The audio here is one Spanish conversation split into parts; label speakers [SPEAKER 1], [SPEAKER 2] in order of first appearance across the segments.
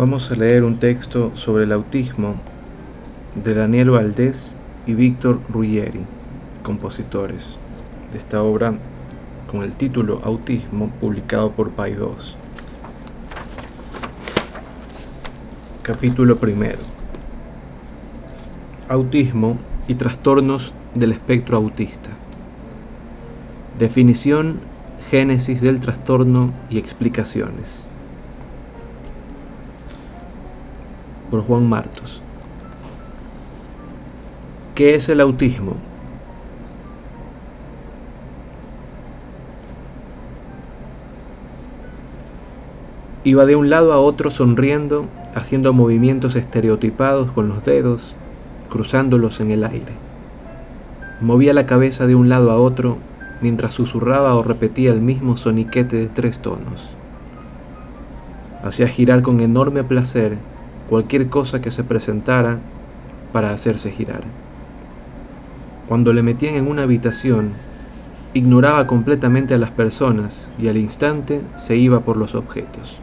[SPEAKER 1] Vamos a leer un texto sobre el autismo de Daniel Valdés y Víctor Ruggeri, compositores de esta obra con el título Autismo, publicado por Paidós. Capítulo primero. Autismo y trastornos del espectro autista. Definición, génesis del trastorno y explicaciones. Por Juan Martos. ¿Qué es el autismo? Iba de un lado a otro sonriendo, haciendo movimientos estereotipados con los dedos, cruzándolos en el aire. Movía la cabeza de un lado a otro mientras susurraba o repetía el mismo soniquete de tres tonos. Hacía girar con enorme placer cualquier cosa que se presentara para hacerse girar. Cuando le metían en una habitación, ignoraba completamente a las personas y al instante se iba por los objetos.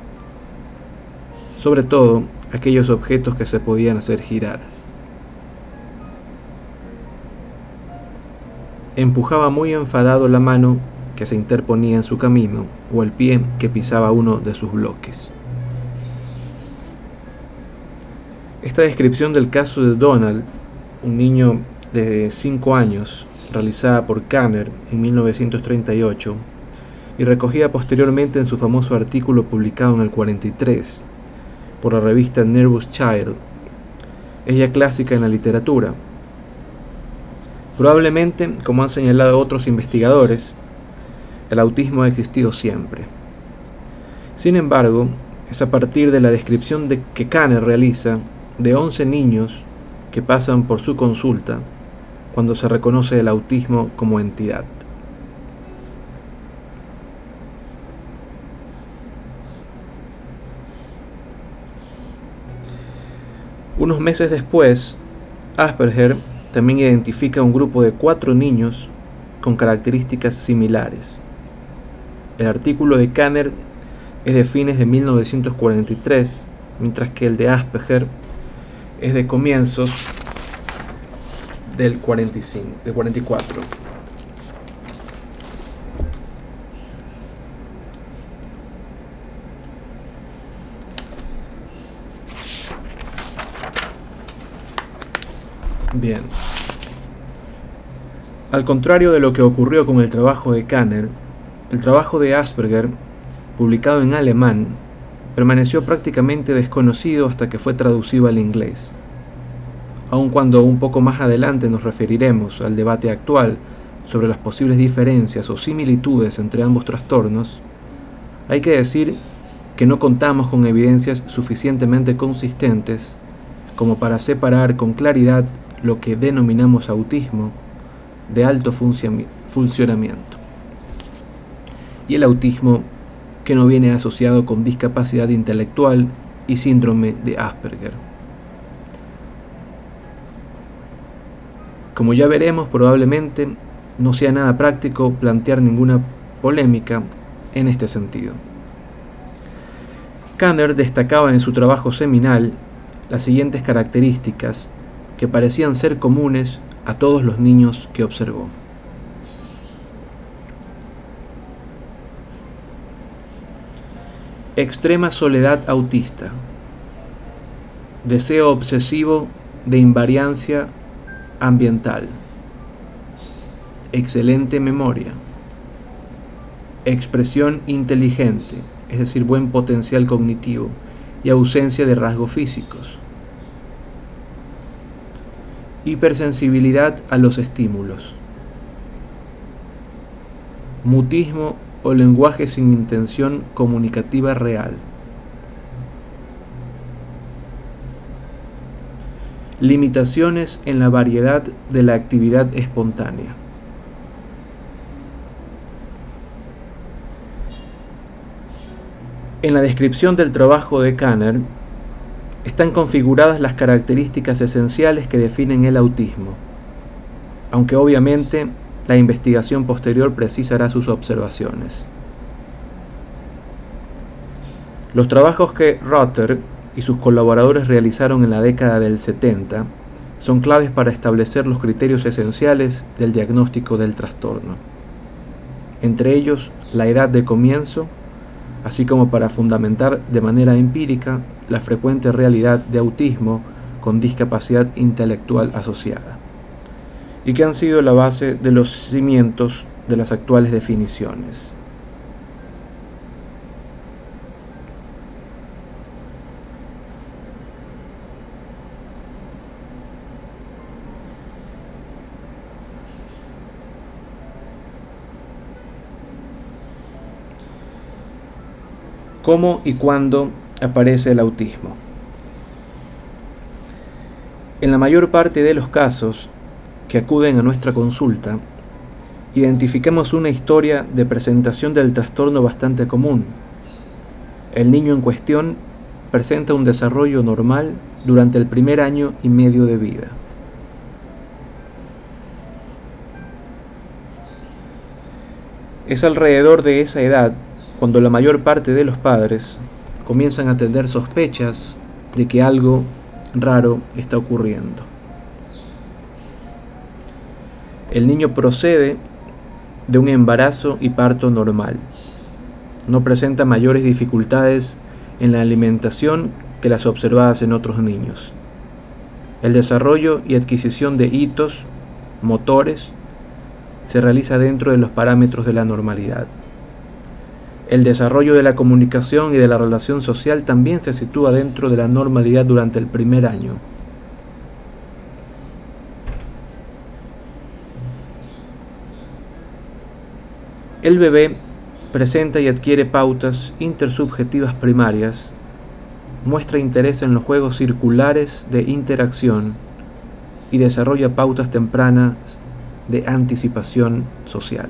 [SPEAKER 1] Sobre todo aquellos objetos que se podían hacer girar. Empujaba muy enfadado la mano que se interponía en su camino o el pie que pisaba uno de sus bloques. Esta descripción del caso de Donald, un niño de 5 años, realizada por Kanner en 1938 y recogida posteriormente en su famoso artículo publicado en el 43 por la revista Nervous Child, es ya clásica en la literatura. Probablemente, como han señalado otros investigadores, el autismo ha existido siempre. Sin embargo, es a partir de la descripción de que Kanner realiza de 11 niños que pasan por su consulta cuando se reconoce el autismo como entidad. Unos meses después, Asperger también identifica un grupo de cuatro niños con características similares. El artículo de Kanner es de fines de 1943, mientras que el de Asperger es de comienzos del 45, de 44. Bien. Al contrario de lo que ocurrió con el trabajo de Kanner, el trabajo de Asperger, publicado en alemán, permaneció prácticamente desconocido hasta que fue traducido al inglés. Aun cuando un poco más adelante nos referiremos al debate actual sobre las posibles diferencias o similitudes entre ambos trastornos, hay que decir que no contamos con evidencias suficientemente consistentes como para separar con claridad lo que denominamos autismo de alto funcionamiento y el autismo que no viene asociado con discapacidad intelectual y síndrome de Asperger. Como ya veremos, probablemente no sea nada práctico plantear ninguna polémica en este sentido. Kanner destacaba en su trabajo seminal las siguientes características que parecían ser comunes a todos los niños que observó. Extrema soledad autista. Deseo obsesivo de invariancia ambiental. Excelente memoria. Expresión inteligente, es decir, buen potencial cognitivo y ausencia de rasgos físicos. Hipersensibilidad a los estímulos. Mutismo o lenguaje sin intención comunicativa real. Limitaciones en la variedad de la actividad espontánea. En la descripción del trabajo de Kanner están configuradas las características esenciales que definen el autismo, aunque obviamente la investigación posterior precisará sus observaciones. Los trabajos que Rotter y sus colaboradores realizaron en la década del 70 son claves para establecer los criterios esenciales del diagnóstico del trastorno, entre ellos la edad de comienzo, así como para fundamentar de manera empírica la frecuente realidad de autismo con discapacidad intelectual asociada, y que han sido la base de los cimientos de las actuales definiciones. ¿Cómo y cuándo aparece el autismo? En la mayor parte de los casos que acuden a nuestra consulta, identificamos una historia de presentación del trastorno bastante común. El niño en cuestión presenta un desarrollo normal durante el primer año y medio de vida. Es alrededor de esa edad cuando la mayor parte de los padres comienzan a tener sospechas de que algo raro está ocurriendo. El niño procede de un embarazo y parto normal. No presenta mayores dificultades en la alimentación que las observadas en otros niños. El desarrollo y adquisición de hitos motores se realiza dentro de los parámetros de la normalidad. El desarrollo de la comunicación y de la relación social también se sitúa dentro de la normalidad durante el primer año. El bebé presenta y adquiere pautas intersubjetivas primarias, muestra interés en los juegos circulares de interacción y desarrolla pautas tempranas de anticipación social.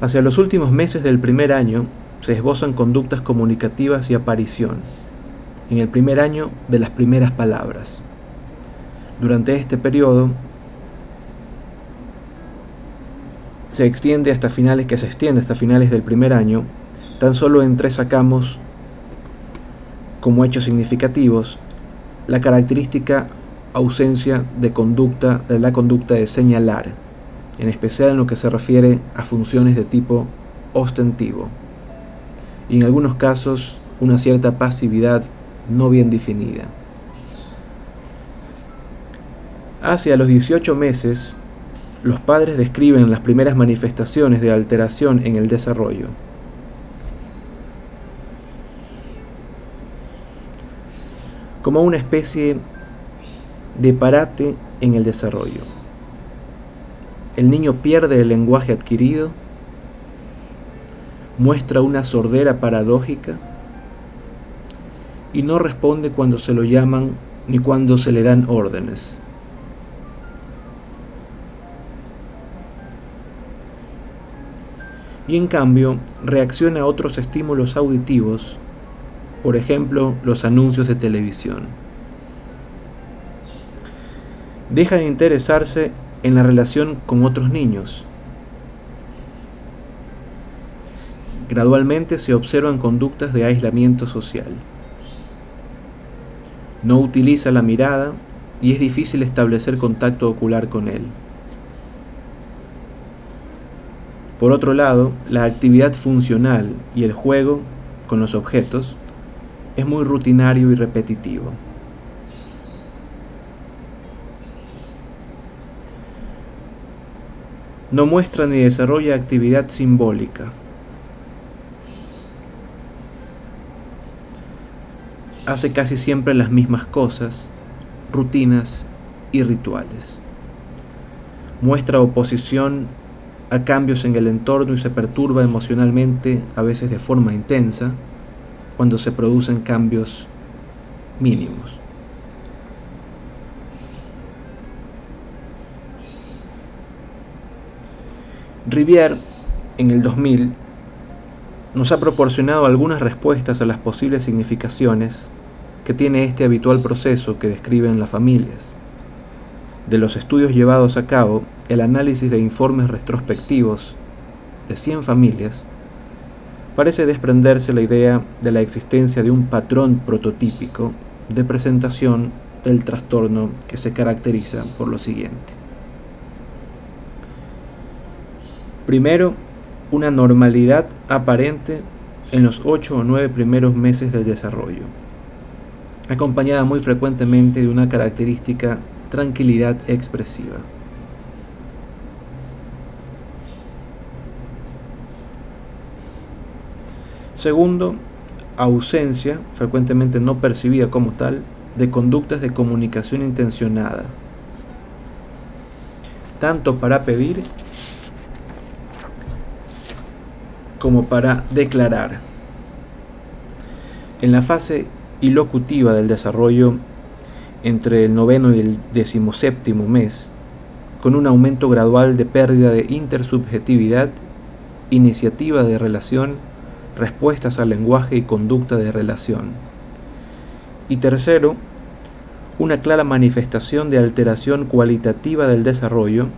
[SPEAKER 1] Hacia los últimos meses del primer año se esbozan conductas comunicativas y aparición, en el primer año de las primeras palabras. Durante este periodo se extiende hasta finales que se extiende hasta finales del primer año, tan solo en tres sacamos como hechos significativos la característica ausencia de conducta de la conducta de señalar en especial en lo que se refiere a funciones de tipo ostentivo, y en algunos casos una cierta pasividad no bien definida. Hacia los 18 meses, los padres describen las primeras manifestaciones de alteración en el desarrollo. como una especie de parate en el desarrollo el niño pierde el lenguaje adquirido, muestra una sordera paradójica y no responde cuando se lo llaman ni cuando se le dan órdenes. Y en cambio reacciona a otros estímulos auditivos, por ejemplo los anuncios de televisión. Deja de interesarse en la relación con otros niños. Gradualmente se observan conductas de aislamiento social. No utiliza la mirada y es difícil establecer contacto ocular con él. Por otro lado, la actividad funcional y el juego con los objetos es muy rutinario y repetitivo. no muestra ni desarrolla actividad simbólica. Hace casi siempre las mismas cosas, rutinas y rituales. Muestra oposición a cambios en el entorno y se perturba emocionalmente, a veces de forma intensa, cuando se producen cambios mínimos. Rivière, en el 2000, nos ha proporcionado algunas respuestas a las posibles significaciones que tiene este habitual proceso que describen las familias. De los estudios llevados a cabo, el análisis de informes retrospectivos de 100 familias, parece desprenderse la idea de la existencia de un patrón prototípico de presentación del trastorno que se caracteriza por lo siguiente. Primero, una normalidad aparente en los 8 o 9 primeros meses del desarrollo, acompañada muy frecuentemente de una característica tranquilidad expresiva. Segundo, ausencia, frecuentemente no percibida como tal, de conductas de comunicación intencionada, tanto para pedir como para declarar. En la fase ilocutiva del desarrollo, entre el noveno y el decimoséptimo mes, con un aumento gradual de pérdida de intersubjetividad, iniciativa de relación, respuestas al lenguaje y conducta de relación. Y tercero, una clara manifestación de alteración cualitativa del desarrollo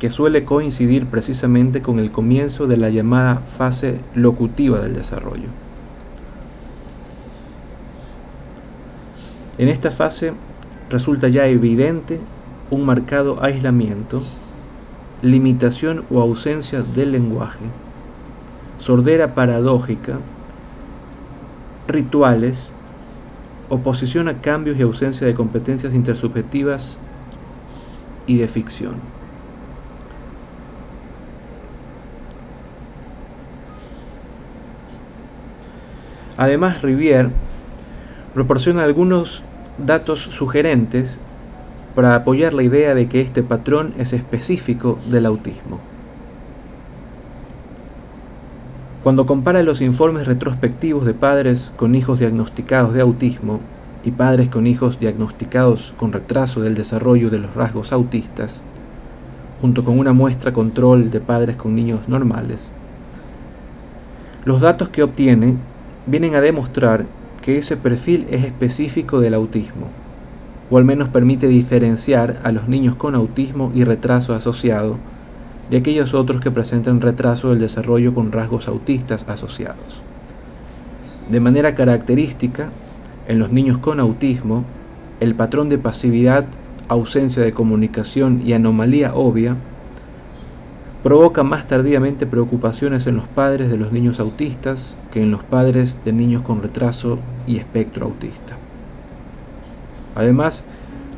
[SPEAKER 1] que suele coincidir precisamente con el comienzo de la llamada fase locutiva del desarrollo. En esta fase resulta ya evidente un marcado aislamiento, limitación o ausencia del lenguaje, sordera paradójica, rituales, oposición a cambios y ausencia de competencias intersubjetivas y de ficción. Además, Rivière proporciona algunos datos sugerentes para apoyar la idea de que este patrón es específico del autismo. Cuando compara los informes retrospectivos de padres con hijos diagnosticados de autismo y padres con hijos diagnosticados con retraso del desarrollo de los rasgos autistas, junto con una muestra control de padres con niños normales, los datos que obtiene vienen a demostrar que ese perfil es específico del autismo, o al menos permite diferenciar a los niños con autismo y retraso asociado de aquellos otros que presentan retraso del desarrollo con rasgos autistas asociados. De manera característica, en los niños con autismo, el patrón de pasividad, ausencia de comunicación y anomalía obvia provoca más tardíamente preocupaciones en los padres de los niños autistas que en los padres de niños con retraso y espectro autista. Además,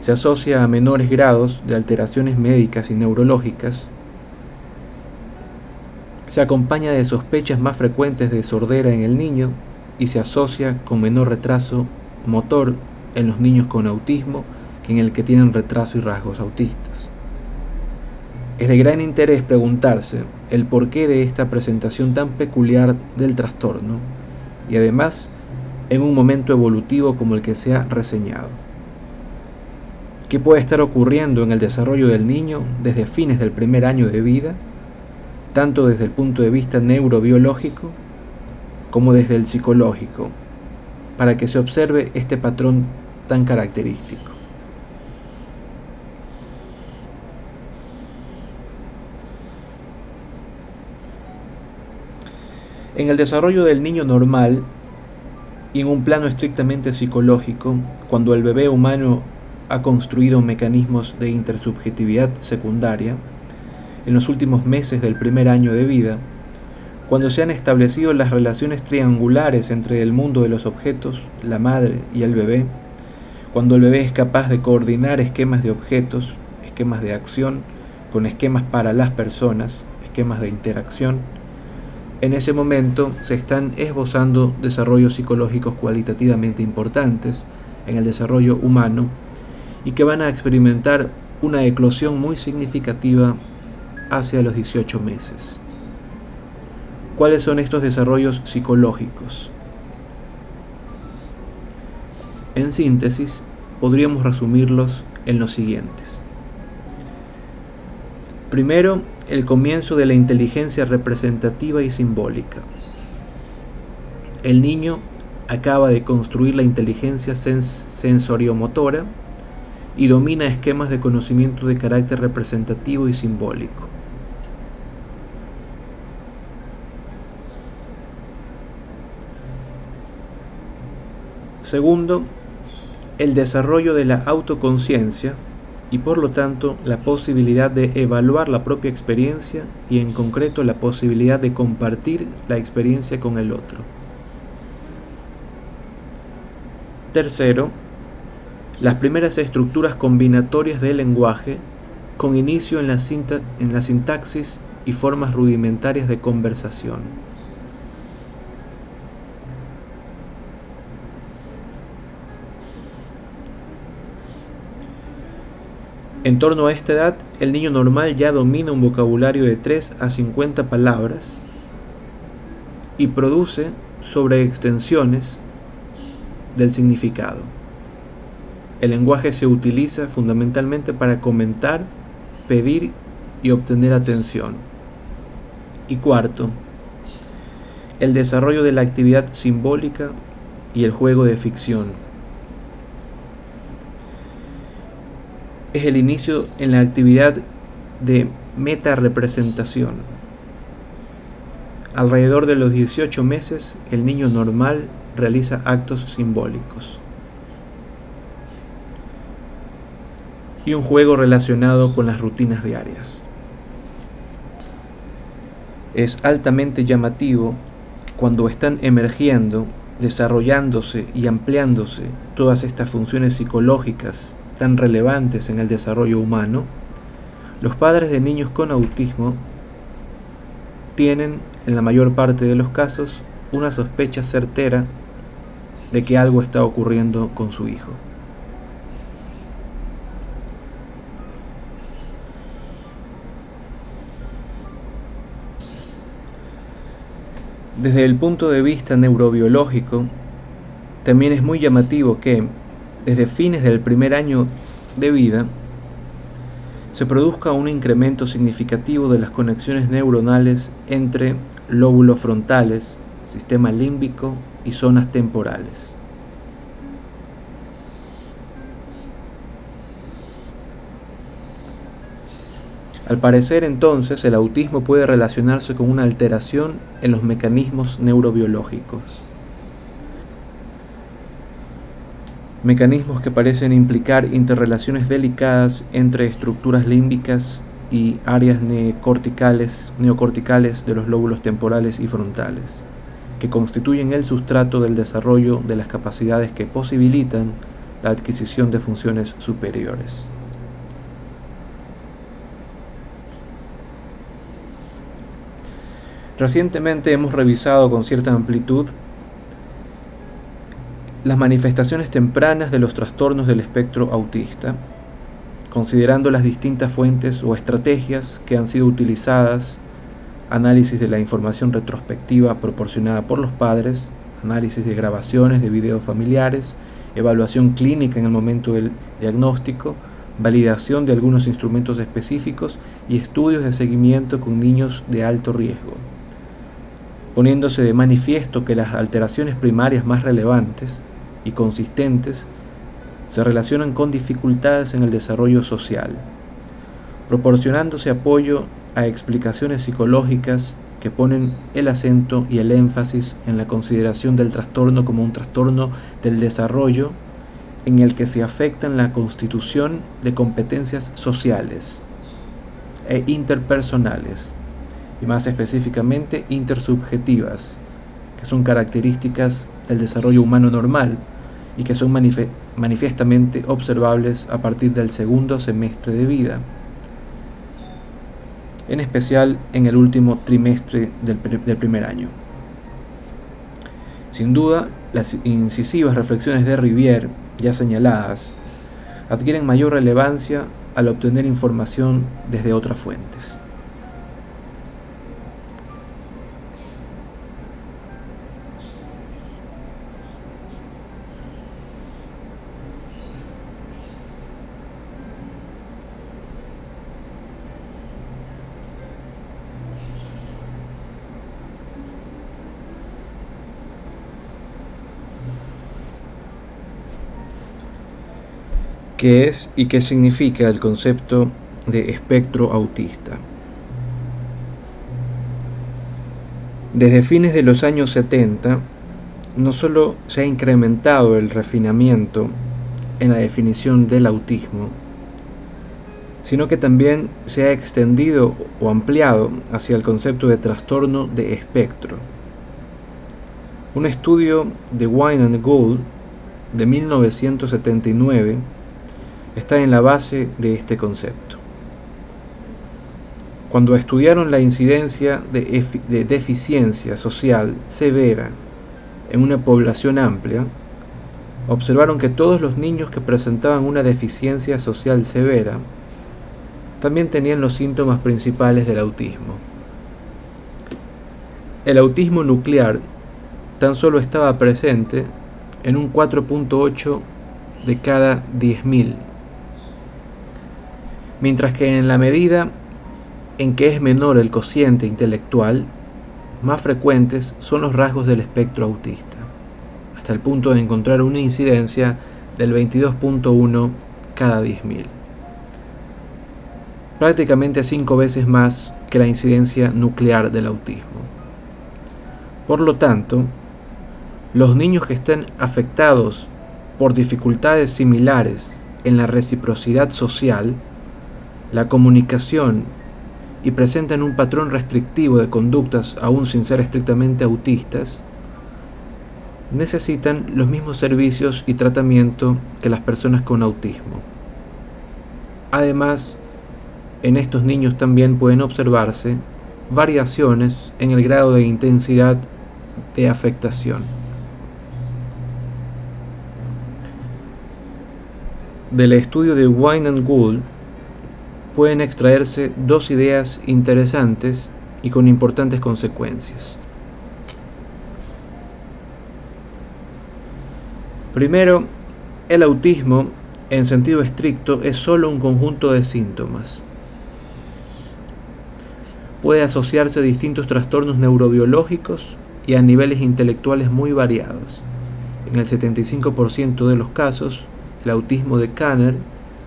[SPEAKER 1] se asocia a menores grados de alteraciones médicas y neurológicas, se acompaña de sospechas más frecuentes de sordera en el niño y se asocia con menor retraso motor en los niños con autismo que en el que tienen retraso y rasgos autistas. Es de gran interés preguntarse el porqué de esta presentación tan peculiar del trastorno y además en un momento evolutivo como el que se ha reseñado. ¿Qué puede estar ocurriendo en el desarrollo del niño desde fines del primer año de vida, tanto desde el punto de vista neurobiológico como desde el psicológico, para que se observe este patrón tan característico? En el desarrollo del niño normal y en un plano estrictamente psicológico, cuando el bebé humano ha construido mecanismos de intersubjetividad secundaria, en los últimos meses del primer año de vida, cuando se han establecido las relaciones triangulares entre el mundo de los objetos, la madre y el bebé, cuando el bebé es capaz de coordinar esquemas de objetos, esquemas de acción, con esquemas para las personas, esquemas de interacción, en ese momento se están esbozando desarrollos psicológicos cualitativamente importantes en el desarrollo humano y que van a experimentar una eclosión muy significativa hacia los 18 meses. ¿Cuáles son estos desarrollos psicológicos? En síntesis, podríamos resumirlos en los siguientes. Primero, el comienzo de la inteligencia representativa y simbólica. El niño acaba de construir la inteligencia sensoriomotora y domina esquemas de conocimiento de carácter representativo y simbólico. Segundo, el desarrollo de la autoconciencia y por lo tanto la posibilidad de evaluar la propia experiencia y en concreto la posibilidad de compartir la experiencia con el otro. Tercero, las primeras estructuras combinatorias del lenguaje con inicio en la, en la sintaxis y formas rudimentarias de conversación. En torno a esta edad, el niño normal ya domina un vocabulario de 3 a 50 palabras y produce sobreextensiones del significado. El lenguaje se utiliza fundamentalmente para comentar, pedir y obtener atención. Y cuarto, el desarrollo de la actividad simbólica y el juego de ficción. Es el inicio en la actividad de meta-representación. Alrededor de los 18 meses, el niño normal realiza actos simbólicos. Y un juego relacionado con las rutinas diarias. Es altamente llamativo cuando están emergiendo, desarrollándose y ampliándose todas estas funciones psicológicas tan relevantes en el desarrollo humano, los padres de niños con autismo tienen, en la mayor parte de los casos, una sospecha certera de que algo está ocurriendo con su hijo. Desde el punto de vista neurobiológico, también es muy llamativo que, desde fines del primer año de vida, se produzca un incremento significativo de las conexiones neuronales entre lóbulos frontales, sistema límbico y zonas temporales. Al parecer entonces el autismo puede relacionarse con una alteración en los mecanismos neurobiológicos. Mecanismos que parecen implicar interrelaciones delicadas entre estructuras límbicas y áreas neocorticales, neocorticales de los lóbulos temporales y frontales, que constituyen el sustrato del desarrollo de las capacidades que posibilitan la adquisición de funciones superiores. Recientemente hemos revisado con cierta amplitud las manifestaciones tempranas de los trastornos del espectro autista, considerando las distintas fuentes o estrategias que han sido utilizadas, análisis de la información retrospectiva proporcionada por los padres, análisis de grabaciones de videos familiares, evaluación clínica en el momento del diagnóstico, validación de algunos instrumentos específicos y estudios de seguimiento con niños de alto riesgo, poniéndose de manifiesto que las alteraciones primarias más relevantes y consistentes se relacionan con dificultades en el desarrollo social, proporcionándose apoyo a explicaciones psicológicas que ponen el acento y el énfasis en la consideración del trastorno como un trastorno del desarrollo en el que se afectan la constitución de competencias sociales e interpersonales, y más específicamente intersubjetivas, que son características del desarrollo humano normal y que son manifiestamente observables a partir del segundo semestre de vida, en especial en el último trimestre del, del primer año. Sin duda, las incisivas reflexiones de Rivière, ya señaladas, adquieren mayor relevancia al obtener información desde otras fuentes. Qué es y qué significa el concepto de espectro autista. Desde fines de los años 70, no solo se ha incrementado el refinamiento en la definición del autismo, sino que también se ha extendido o ampliado hacia el concepto de trastorno de espectro. Un estudio de Wine and Gould de 1979 está en la base de este concepto. Cuando estudiaron la incidencia de, de deficiencia social severa en una población amplia, observaron que todos los niños que presentaban una deficiencia social severa también tenían los síntomas principales del autismo. El autismo nuclear tan solo estaba presente en un 4.8 de cada 10.000, mientras que en la medida en que es menor el cociente intelectual, más frecuentes son los rasgos del espectro autista, hasta el punto de encontrar una incidencia del 22.1 cada 10.000. Prácticamente cinco veces más que la incidencia nuclear del autismo. Por lo tanto, los niños que estén afectados por dificultades similares en la reciprocidad social, la comunicación y presentan un patrón restrictivo de conductas aún sin ser estrictamente autistas, necesitan los mismos servicios y tratamiento que las personas con autismo. Además, en estos niños también pueden observarse variaciones en el grado de intensidad de afectación. Del estudio de Wine and Gould pueden extraerse dos ideas interesantes y con importantes consecuencias. Primero, el autismo, en sentido estricto, es solo un conjunto de síntomas. Puede asociarse a distintos trastornos neurobiológicos y a niveles intelectuales muy variados. En el 75% de los casos, el autismo de Kanner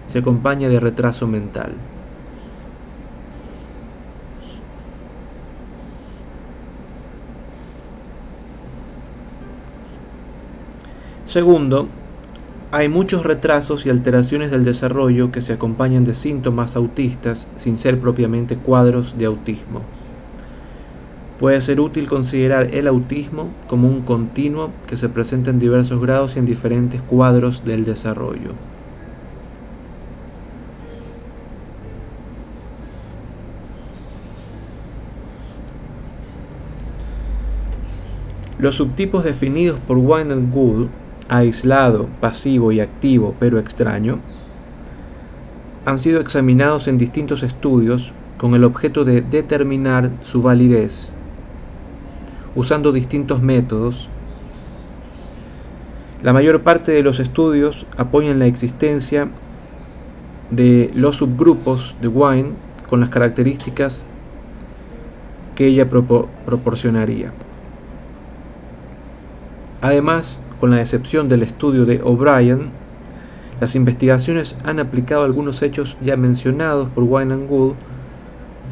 [SPEAKER 1] se acompaña de retraso mental. Segundo, hay muchos retrasos y alteraciones del desarrollo que se acompañan de síntomas autistas sin ser propiamente cuadros de autismo. Puede ser útil considerar el autismo como un continuo que se presenta en diversos grados y en diferentes cuadros del desarrollo. Los subtipos definidos por Wine and Gould aislado, pasivo y activo, pero extraño, han sido examinados en distintos estudios con el objeto de determinar su validez, usando distintos métodos. La mayor parte de los estudios apoyan la existencia de los subgrupos de Wine con las características que ella proporcionaría. Además, con la excepción del estudio de O'Brien, las investigaciones han aplicado algunos hechos ya mencionados por Wine and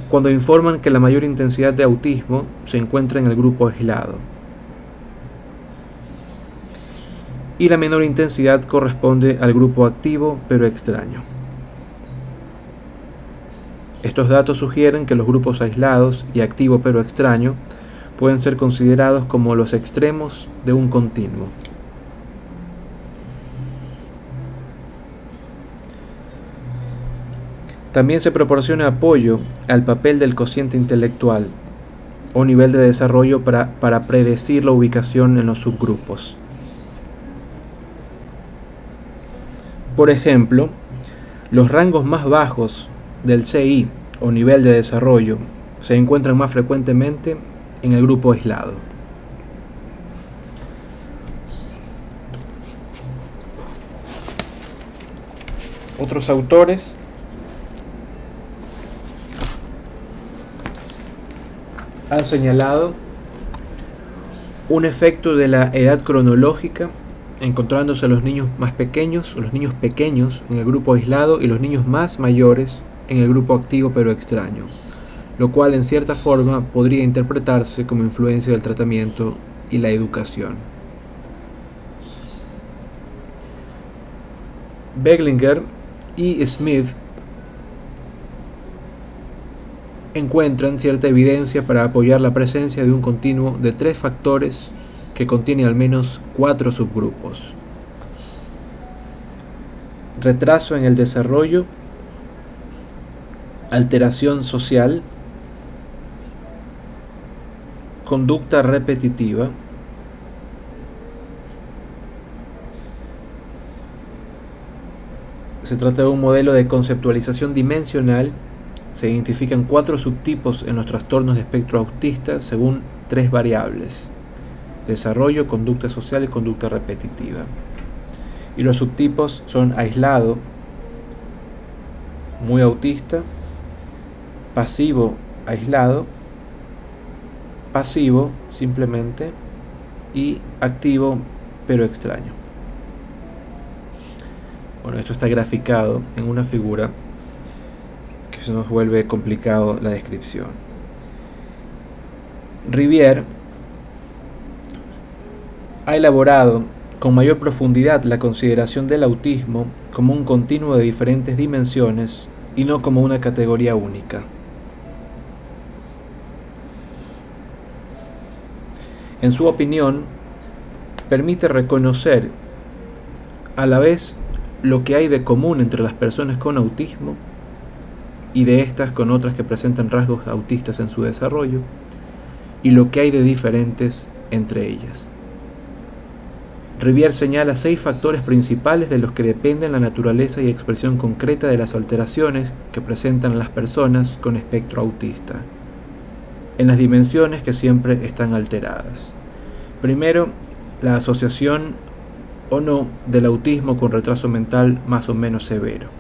[SPEAKER 1] cuando informan que la mayor intensidad de autismo se encuentra en el grupo aislado y la menor intensidad corresponde al grupo activo pero extraño. Estos datos sugieren que los grupos aislados y activo pero extraño pueden ser considerados como los extremos de un continuo. También se proporciona apoyo al papel del cociente intelectual o nivel de desarrollo para, para predecir la ubicación en los subgrupos. Por ejemplo, los rangos más bajos del CI o nivel de desarrollo se encuentran más frecuentemente en el grupo aislado. Otros autores ha señalado un efecto de la edad cronológica, encontrándose los niños más pequeños, los niños pequeños en el grupo aislado y los niños más mayores en el grupo activo pero extraño, lo cual en cierta forma podría interpretarse como influencia del tratamiento y la educación. Beglinger y Smith encuentran cierta evidencia para apoyar la presencia de un continuo de tres factores que contiene al menos cuatro subgrupos. Retraso en el desarrollo, alteración social, conducta repetitiva, se trata de un modelo de conceptualización dimensional se identifican cuatro subtipos en los trastornos de espectro autista según tres variables. Desarrollo, conducta social y conducta repetitiva. Y los subtipos son aislado, muy autista, pasivo, aislado, pasivo simplemente y activo pero extraño. Bueno, esto está graficado en una figura se nos vuelve complicado la descripción. Rivière ha elaborado con mayor profundidad la consideración del autismo como un continuo de diferentes dimensiones y no como una categoría única. En su opinión, permite reconocer a la vez lo que hay de común entre las personas con autismo y de estas con otras que presentan rasgos autistas en su desarrollo, y lo que hay de diferentes entre ellas. Rivière señala seis factores principales de los que dependen la naturaleza y expresión concreta de las alteraciones que presentan las personas con espectro autista, en las dimensiones que siempre están alteradas. Primero, la asociación o no del autismo con retraso mental más o menos severo.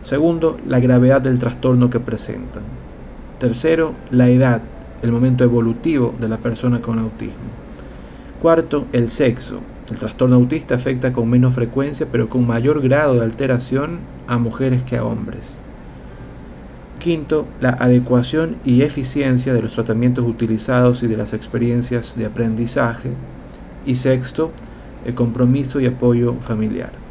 [SPEAKER 1] Segundo, la gravedad del trastorno que presentan. Tercero, la edad, el momento evolutivo de la persona con autismo. Cuarto, el sexo. El trastorno autista afecta con menos frecuencia pero con mayor grado de alteración a mujeres que a hombres. Quinto, la adecuación y eficiencia de los tratamientos utilizados y de las experiencias de aprendizaje. Y sexto, el compromiso y apoyo familiar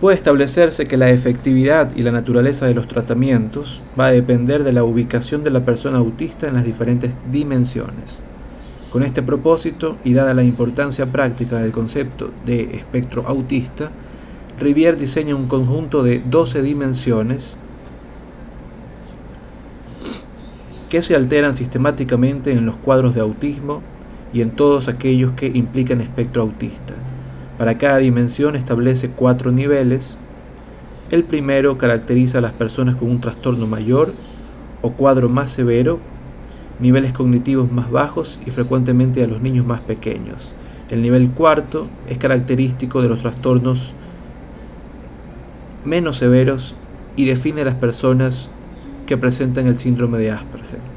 [SPEAKER 1] puede establecerse que la efectividad y la naturaleza de los tratamientos va a depender de la ubicación de la persona autista en las diferentes dimensiones. Con este propósito y dada la importancia práctica del concepto de espectro autista, Rivière diseña un conjunto de 12 dimensiones que se alteran sistemáticamente en los cuadros de autismo y en todos aquellos que implican espectro autista. Para cada dimensión establece cuatro niveles. El primero caracteriza a las personas con un trastorno mayor o cuadro más severo, niveles cognitivos más bajos y frecuentemente a los niños más pequeños. El nivel cuarto es característico de los trastornos menos severos y define a las personas que presentan el síndrome de Asperger.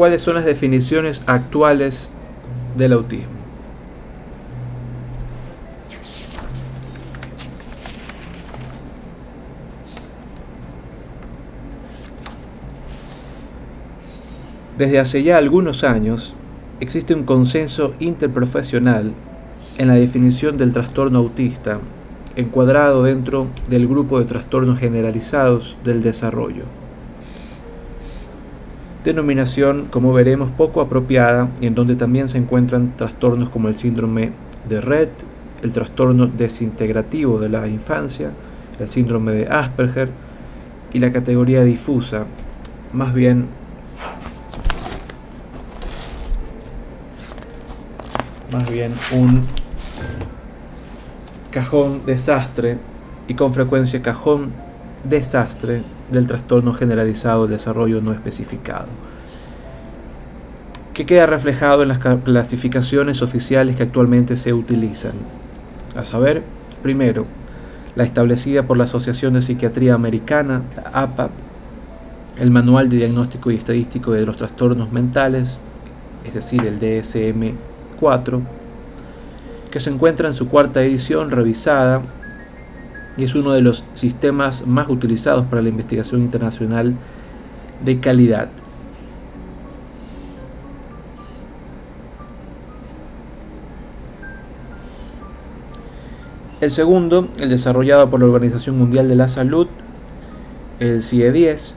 [SPEAKER 1] Cuáles son las definiciones actuales del autismo. Desde hace ya algunos años existe un consenso interprofesional en la definición del trastorno autista encuadrado dentro del grupo de trastornos generalizados del desarrollo denominación, como veremos, poco apropiada y en donde también se encuentran trastornos como el síndrome de Red, el trastorno desintegrativo de la infancia, el síndrome de Asperger y la categoría difusa, más bien más bien un cajón desastre y con frecuencia cajón desastre del trastorno generalizado del desarrollo no especificado, que queda reflejado en las clasificaciones oficiales que actualmente se utilizan. A saber, primero, la establecida por la Asociación de Psiquiatría Americana, la APA, el Manual de Diagnóstico y Estadístico de los Trastornos Mentales, es decir, el DSM-4, que se encuentra en su cuarta edición revisada y es uno de los sistemas más utilizados para la investigación internacional de calidad. El segundo, el desarrollado por la Organización Mundial de la Salud, el CIE-10,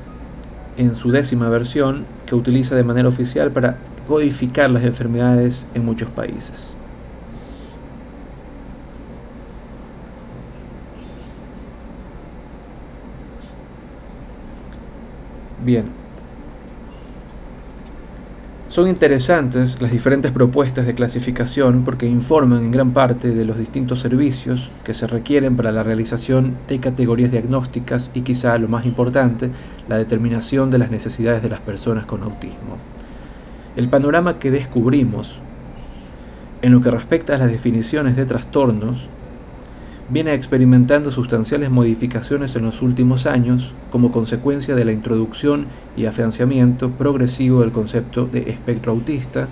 [SPEAKER 1] en su décima versión, que utiliza de manera oficial para codificar las enfermedades en muchos países. Bien. Son interesantes las diferentes propuestas de clasificación porque informan en gran parte de los distintos servicios que se requieren para la realización de categorías diagnósticas y quizá lo más importante, la determinación de las necesidades de las personas con autismo. El panorama que descubrimos en lo que respecta a las definiciones de trastornos viene experimentando sustanciales modificaciones en los últimos años como consecuencia de la introducción y afianzamiento progresivo del concepto de espectro autista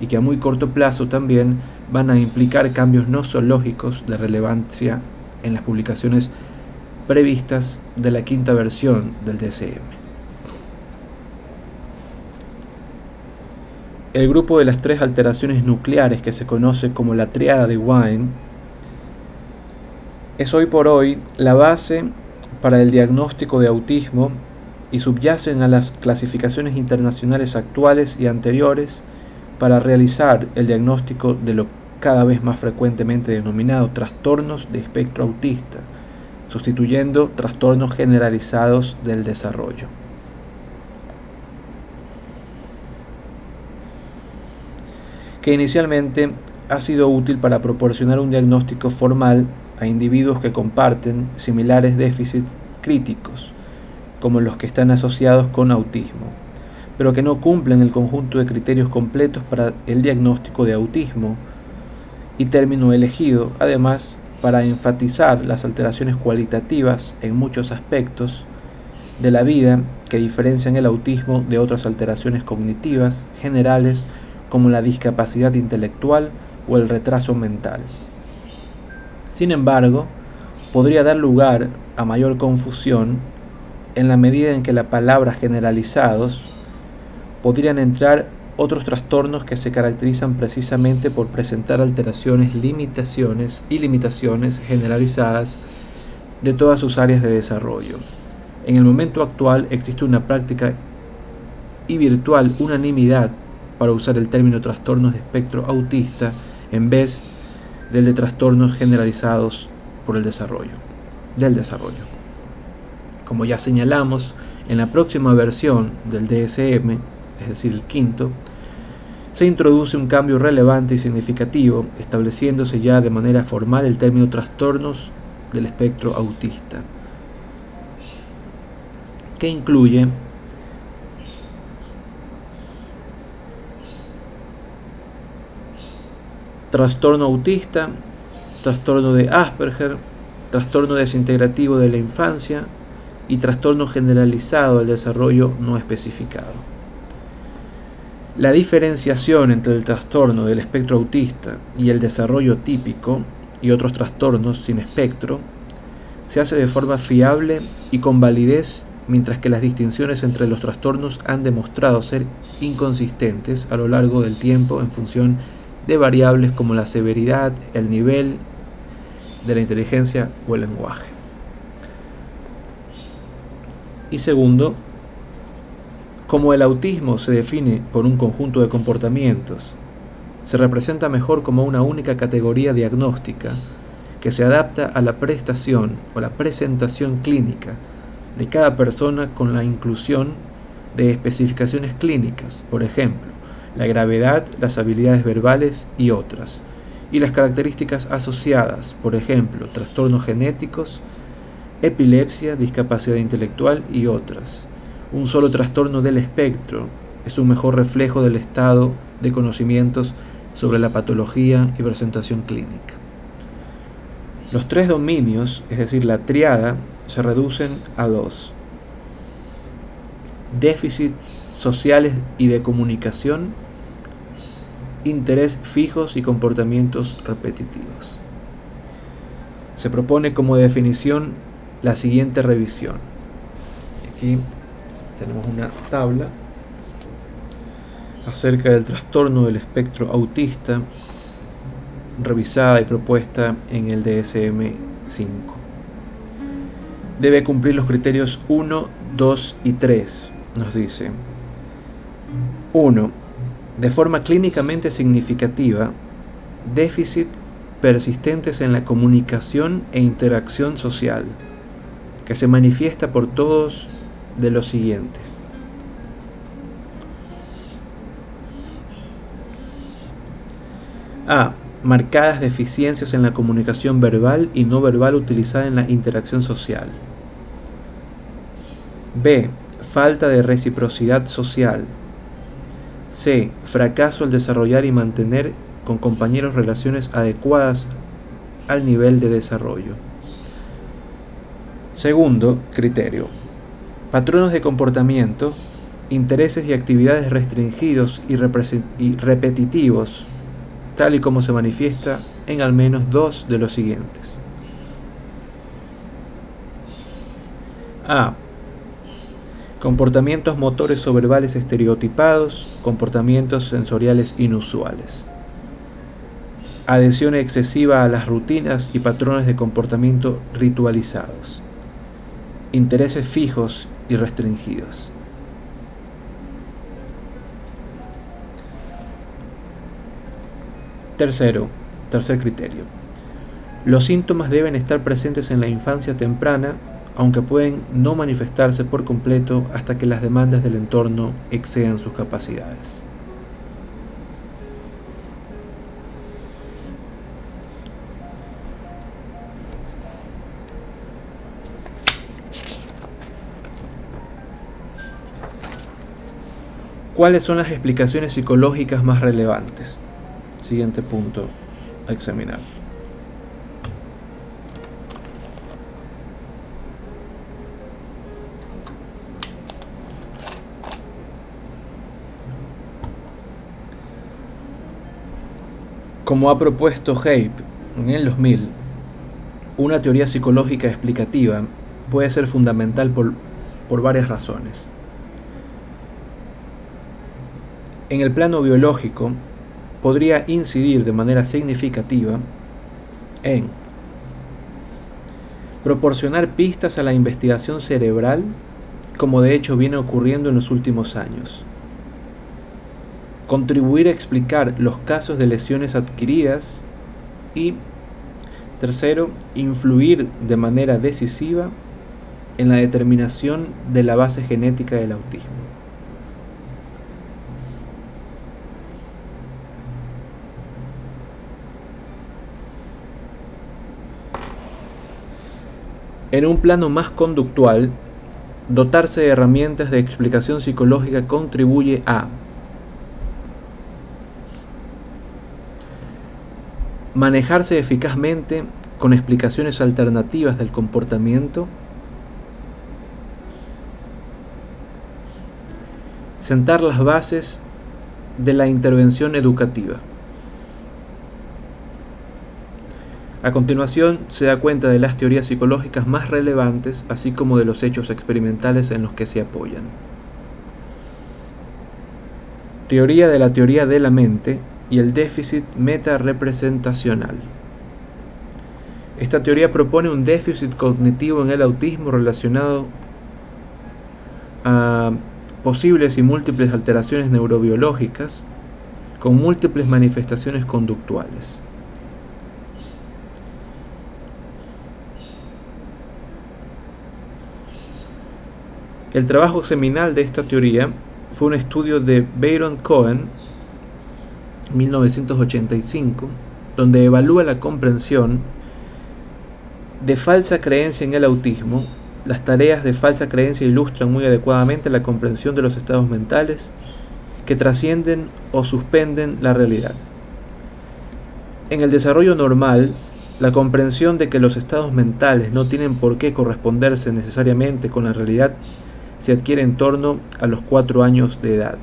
[SPEAKER 1] y que a muy corto plazo también van a implicar cambios no zoológicos de relevancia en las publicaciones previstas de la quinta versión del DCM. El grupo de las tres alteraciones nucleares que se conoce como la triada de Wine es hoy por hoy la base para el diagnóstico de autismo y subyacen a las clasificaciones internacionales actuales y anteriores para realizar el diagnóstico de lo cada vez más frecuentemente denominado trastornos de espectro autista, sustituyendo trastornos generalizados del desarrollo. que inicialmente ha sido útil para proporcionar un diagnóstico formal a individuos que comparten similares déficits críticos, como los que están asociados con autismo, pero que no cumplen el conjunto de criterios completos para el diagnóstico de autismo, y término elegido además para enfatizar las alteraciones cualitativas en muchos aspectos de la vida que diferencian el autismo de otras alteraciones cognitivas generales como la discapacidad intelectual o el retraso mental. Sin embargo, podría dar lugar a mayor confusión en la medida en que la palabra generalizados podrían entrar otros trastornos que se caracterizan precisamente por presentar alteraciones, limitaciones y limitaciones generalizadas de todas sus áreas de desarrollo. En el momento actual existe una práctica y virtual unanimidad para usar el término trastornos de espectro autista en vez de del de trastornos generalizados por el desarrollo, del desarrollo. Como ya señalamos, en la próxima versión del DSM, es decir, el quinto, se introduce un cambio relevante y significativo, estableciéndose ya de manera formal el término trastornos del espectro autista, que incluye trastorno autista, trastorno de Asperger, trastorno desintegrativo de la infancia y trastorno generalizado del desarrollo no especificado. La diferenciación entre el trastorno del espectro autista y el desarrollo típico y otros trastornos sin espectro se hace de forma fiable y con validez, mientras que las distinciones entre los trastornos han demostrado ser inconsistentes a lo largo del tiempo en función de variables como la severidad, el nivel de la inteligencia o el lenguaje. Y segundo, como el autismo se define por un conjunto de comportamientos, se representa mejor como una única categoría diagnóstica que se adapta a la prestación o la presentación clínica de cada persona con la inclusión de especificaciones clínicas, por ejemplo, la gravedad, las habilidades verbales y otras, y las características asociadas, por ejemplo, trastornos genéticos, epilepsia, discapacidad intelectual y otras. Un solo trastorno del espectro es un mejor reflejo del estado de conocimientos sobre la patología y presentación clínica. Los tres dominios, es decir, la triada, se reducen a dos. Déficit sociales y de comunicación interés fijos y comportamientos repetitivos. se propone como definición la siguiente revisión. Aquí tenemos una tabla acerca del trastorno del espectro autista revisada y propuesta en el DSM-5. Debe cumplir los criterios 1, 2 y 3, nos dice. 1. De forma clínicamente significativa, déficit persistentes en la comunicación e interacción social, que se manifiesta por todos de los siguientes. A. Marcadas deficiencias en la comunicación verbal y no verbal utilizada en la interacción social. B. Falta de reciprocidad social. C. Fracaso al desarrollar y mantener con compañeros relaciones adecuadas al nivel de desarrollo. Segundo criterio. Patronos de comportamiento, intereses y actividades restringidos y, y repetitivos, tal y como se manifiesta en al menos dos de los siguientes. A. Comportamientos motores o verbales estereotipados, comportamientos sensoriales inusuales. Adhesión excesiva a las rutinas y patrones de comportamiento ritualizados. Intereses fijos y restringidos. Tercero, tercer criterio. Los síntomas deben estar presentes en la infancia temprana aunque pueden no manifestarse por completo hasta que las demandas del entorno excedan sus capacidades. ¿Cuáles son las explicaciones psicológicas más relevantes? Siguiente punto a examinar. Como ha propuesto Hape en el 2000, una teoría psicológica explicativa puede ser fundamental por, por varias razones. En el plano biológico, podría incidir de manera significativa en proporcionar pistas a la investigación cerebral, como de hecho viene ocurriendo en los últimos años contribuir a explicar los casos de lesiones adquiridas y tercero, influir de manera decisiva en la determinación de la base genética del autismo. En un plano más conductual, dotarse de herramientas de explicación psicológica contribuye a manejarse eficazmente con explicaciones alternativas del comportamiento, sentar las bases de la intervención educativa. A continuación se da cuenta de las teorías psicológicas más relevantes, así como de los hechos experimentales en los que se apoyan. Teoría de la teoría de la mente y el déficit meta-representacional. Esta teoría propone un déficit cognitivo en el autismo relacionado a posibles y múltiples alteraciones neurobiológicas con múltiples manifestaciones conductuales. El trabajo seminal de esta teoría fue un estudio de Byron Cohen 1985, donde evalúa la comprensión de falsa creencia en el autismo. Las tareas de falsa creencia ilustran muy adecuadamente la comprensión de los estados mentales que trascienden o suspenden la realidad. En el desarrollo normal, la comprensión de que los estados mentales no tienen por qué corresponderse necesariamente con la realidad se adquiere en torno a los cuatro años de edad.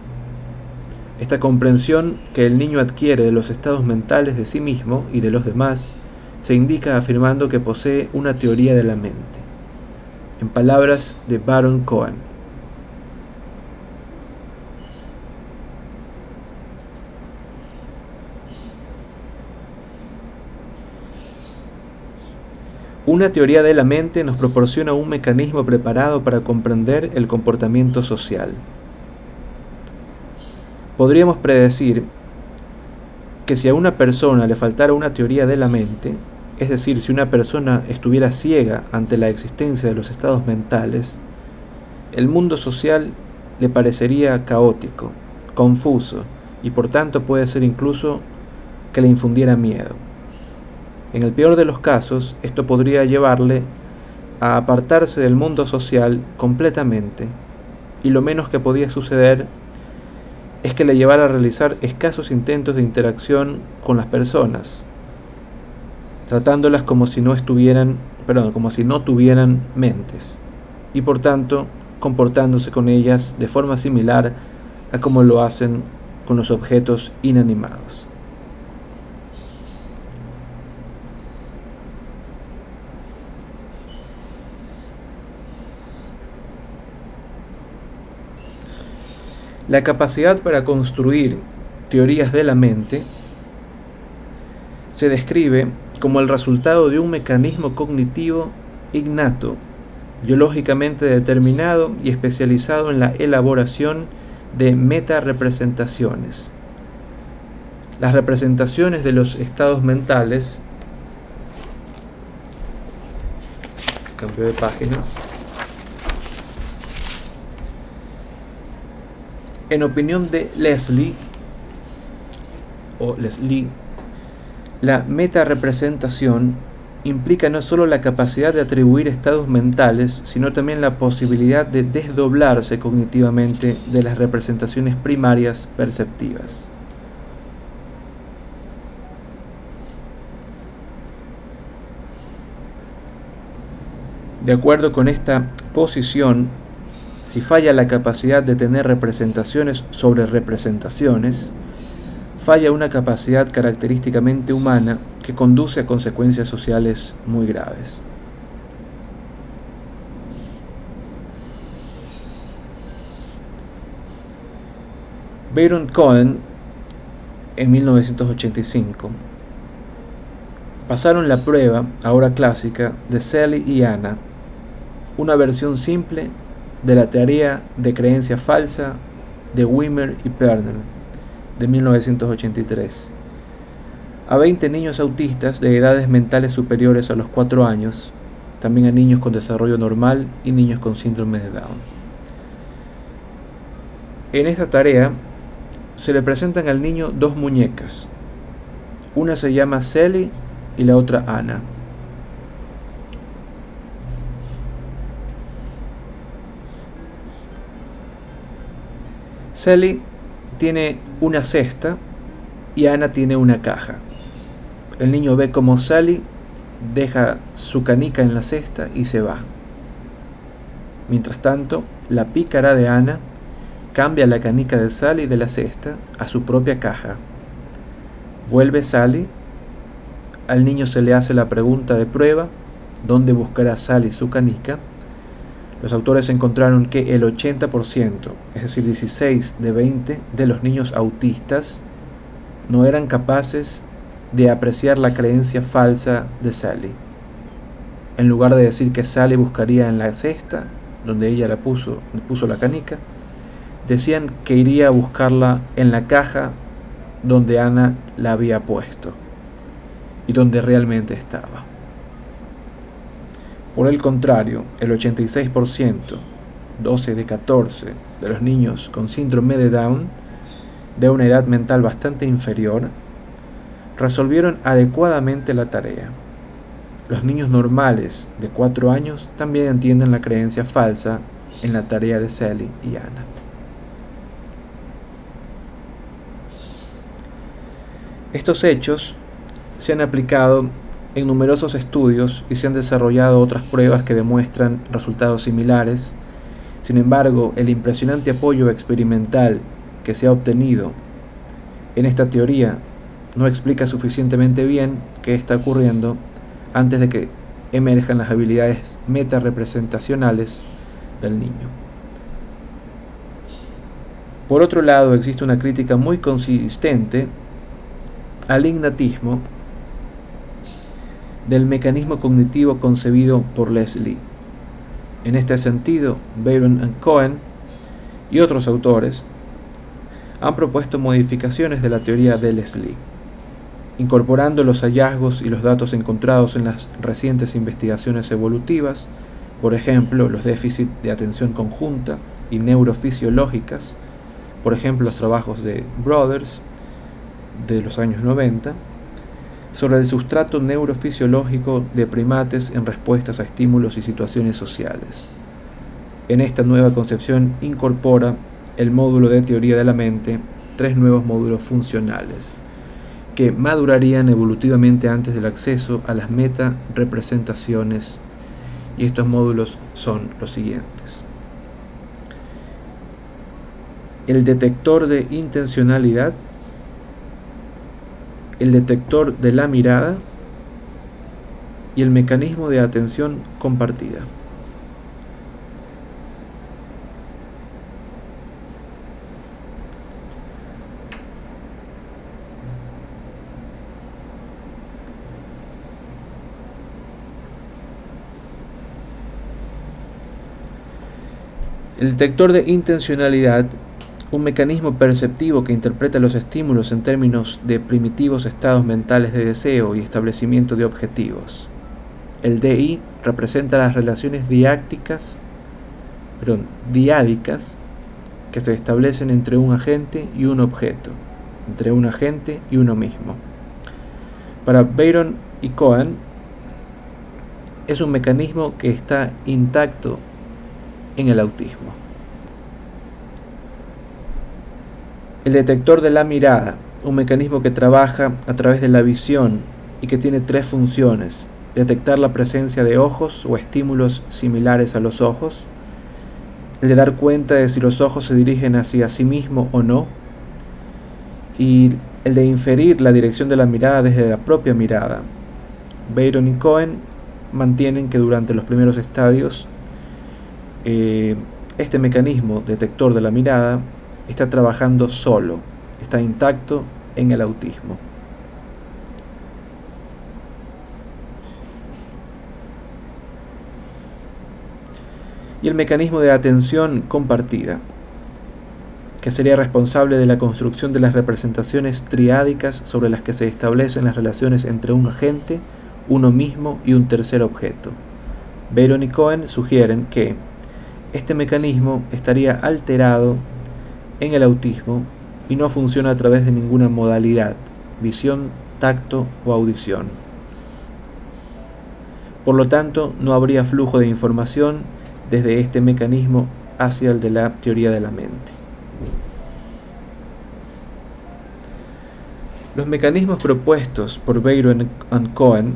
[SPEAKER 1] Esta comprensión que el niño adquiere de los estados mentales de sí mismo y de los demás se indica afirmando que posee una teoría de la mente. En palabras de Baron Cohen, Una teoría de la mente nos proporciona un mecanismo preparado para comprender el comportamiento social. Podríamos predecir que si a una persona le faltara una teoría de la mente, es decir, si una persona estuviera ciega ante la existencia de los estados mentales, el mundo social le parecería caótico, confuso y por tanto puede ser incluso que le infundiera miedo. En el peor de los casos, esto podría llevarle a apartarse del mundo social completamente, y lo menos que podía suceder es que le llevara a realizar escasos intentos de interacción con las personas, tratándolas como si no estuvieran, perdón, como si no tuvieran mentes, y por tanto comportándose con ellas de forma similar a como lo hacen con los objetos inanimados. La capacidad para construir teorías de la mente se describe como el resultado de un mecanismo cognitivo innato, biológicamente determinado y especializado en la elaboración de metarepresentaciones. Las representaciones de los estados mentales. Cambio de página. En opinión de Leslie, o Leslie, la meta-representación implica no solo la capacidad de atribuir estados mentales, sino también la posibilidad de desdoblarse cognitivamente de las representaciones primarias perceptivas. De acuerdo con esta posición, si falla la capacidad de tener representaciones sobre representaciones, falla una capacidad característicamente humana que conduce a consecuencias sociales muy graves. Baron Cohen, en 1985, pasaron la prueba, ahora clásica, de Sally y Anna, una versión simple de la teoría de creencia falsa de Wimmer y Perner de 1983. A 20 niños autistas de edades mentales superiores a los 4 años, también a niños con desarrollo normal y niños con síndrome de Down. En esta tarea se le presentan al niño dos muñecas. Una se llama Sally y la otra Ana. Sally tiene una cesta y Ana tiene una caja. El niño ve como Sally deja su canica en la cesta y se va. Mientras tanto, la pícara de Ana cambia la canica de Sally de la cesta a su propia caja. Vuelve Sally, al niño se le hace la pregunta de prueba, ¿dónde buscará Sally su canica? Los autores encontraron que el 80%, es decir, 16 de 20 de los niños autistas no eran capaces de apreciar la creencia falsa de Sally. En lugar de decir que Sally buscaría en la cesta, donde ella la puso, puso la canica, decían que iría a buscarla en la caja donde Ana la había puesto y donde realmente estaba. Por el contrario, el 86%, 12 de 14, de los niños con síndrome de Down, de una edad mental bastante inferior, resolvieron adecuadamente la tarea. Los niños normales de 4 años también entienden la creencia falsa en la tarea de Sally y Anna. Estos hechos se han aplicado en numerosos estudios y se han desarrollado otras pruebas que demuestran resultados similares. Sin embargo, el impresionante apoyo experimental que se ha obtenido en esta teoría no explica suficientemente bien qué está ocurriendo antes de que emerjan las habilidades meta-representacionales del niño. Por otro lado, existe una crítica muy consistente al ignatismo del mecanismo cognitivo concebido por Leslie. En este sentido, Byron y Cohen y otros autores han propuesto modificaciones de la teoría de Leslie, incorporando los hallazgos y los datos encontrados en las recientes investigaciones evolutivas, por ejemplo, los déficits de atención conjunta y neurofisiológicas, por ejemplo, los trabajos de Brothers de los años 90, sobre el sustrato neurofisiológico de primates en respuestas a estímulos y situaciones sociales. En esta nueva concepción incorpora el módulo de teoría de la mente tres nuevos módulos funcionales que madurarían evolutivamente antes del acceso a las meta representaciones y estos módulos son los siguientes. El detector de intencionalidad el detector de la mirada y el mecanismo de atención compartida. El detector de intencionalidad un mecanismo perceptivo que interpreta los estímulos en términos de primitivos estados mentales de deseo y establecimiento de objetivos. El DI representa las relaciones diácticas, perdón, diádicas que se establecen entre un agente y un objeto, entre un agente y uno mismo. Para Byron y Cohen, es un mecanismo que está intacto en el autismo. El detector de la mirada, un mecanismo que trabaja a través de la visión y que tiene tres funciones. Detectar la presencia de ojos o estímulos similares a los ojos. El de dar cuenta de si los ojos se dirigen hacia sí mismo o no. Y el de inferir la dirección de la mirada desde la propia mirada. Byron y Cohen mantienen que durante los primeros estadios eh, este mecanismo detector de la mirada está trabajando solo, está intacto en el autismo. Y el mecanismo de atención compartida, que sería responsable de la construcción de las representaciones triádicas sobre las que se establecen las relaciones entre un agente, uno mismo y un tercer objeto. Veron y Cohen sugieren que este mecanismo estaría alterado en el autismo y no funciona a través de ninguna modalidad, visión, tacto o audición. Por lo tanto, no habría flujo de información desde este mecanismo hacia el de la teoría de la mente. Los mecanismos propuestos por Byron y Cohen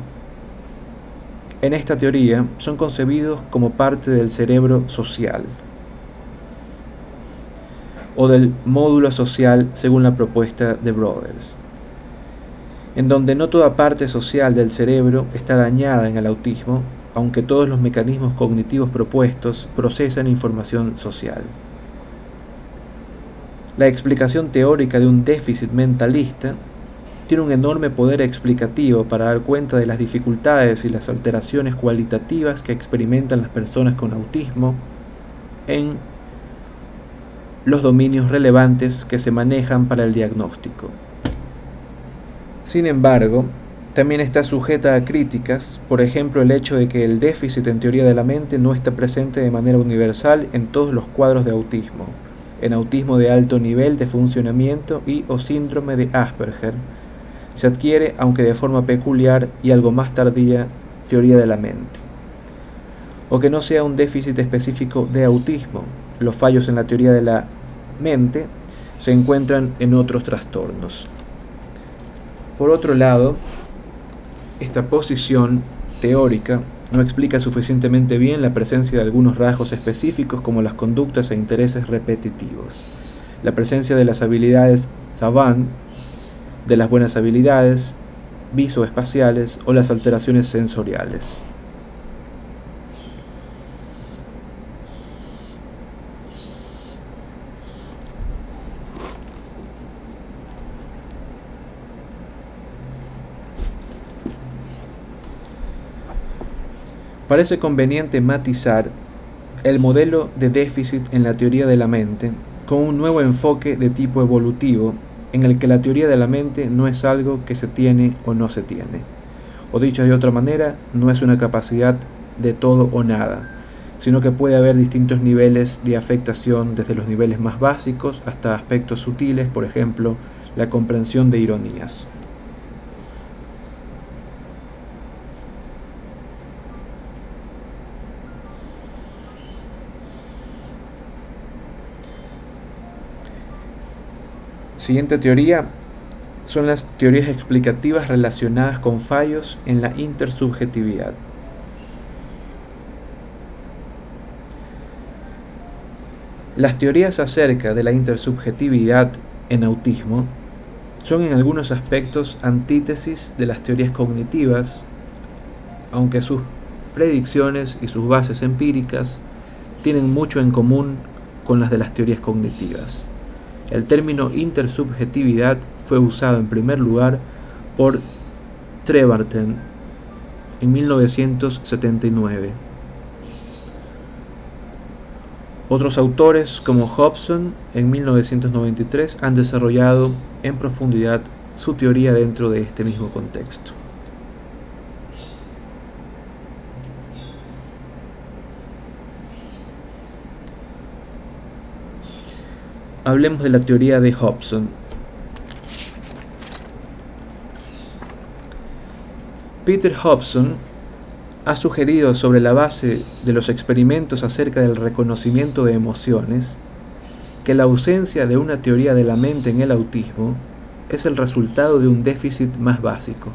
[SPEAKER 1] en esta teoría son concebidos como parte del cerebro social o del módulo social según la propuesta de Brothers, en donde no toda parte social del cerebro está dañada en el autismo, aunque todos los mecanismos cognitivos propuestos procesan información social. La explicación teórica de un déficit mentalista tiene un enorme poder explicativo para dar cuenta de las dificultades y las alteraciones cualitativas que experimentan las personas con autismo en los dominios relevantes que se manejan para el diagnóstico. Sin embargo, también está sujeta a críticas, por ejemplo el hecho de que el déficit en teoría de la mente no está presente de manera universal en todos los cuadros de autismo, en autismo de alto nivel de funcionamiento y o síndrome de Asperger. Se adquiere, aunque de forma peculiar y algo más tardía, teoría de la mente. O que no sea un déficit específico de autismo, los fallos en la teoría de la se encuentran en otros trastornos. Por otro lado, esta posición teórica no explica suficientemente bien la presencia de algunos rasgos específicos como las conductas e intereses repetitivos, la presencia de las habilidades savant, de las buenas habilidades visoespaciales o las alteraciones sensoriales. Parece conveniente matizar el modelo de déficit en la teoría de la mente con un nuevo enfoque de tipo evolutivo en el que la teoría de la mente no es algo que se tiene o no se tiene. O dicho de otra manera, no es una capacidad de todo o nada, sino que puede haber distintos niveles de afectación desde los niveles más básicos hasta aspectos sutiles, por ejemplo, la comprensión de ironías. Siguiente teoría son las teorías explicativas relacionadas con fallos en la intersubjetividad. Las teorías acerca de la intersubjetividad en autismo son en algunos aspectos antítesis de las teorías cognitivas, aunque sus predicciones y sus bases empíricas tienen mucho en común con las de las teorías cognitivas. El término intersubjetividad fue usado en primer lugar por Trevarten en 1979. Otros autores como Hobson en 1993 han desarrollado en profundidad su teoría dentro de este mismo contexto. Hablemos de la teoría de Hobson. Peter Hobson ha sugerido sobre la base de los experimentos acerca del reconocimiento de emociones que la ausencia de una teoría de la mente en el autismo es el resultado de un déficit más básico.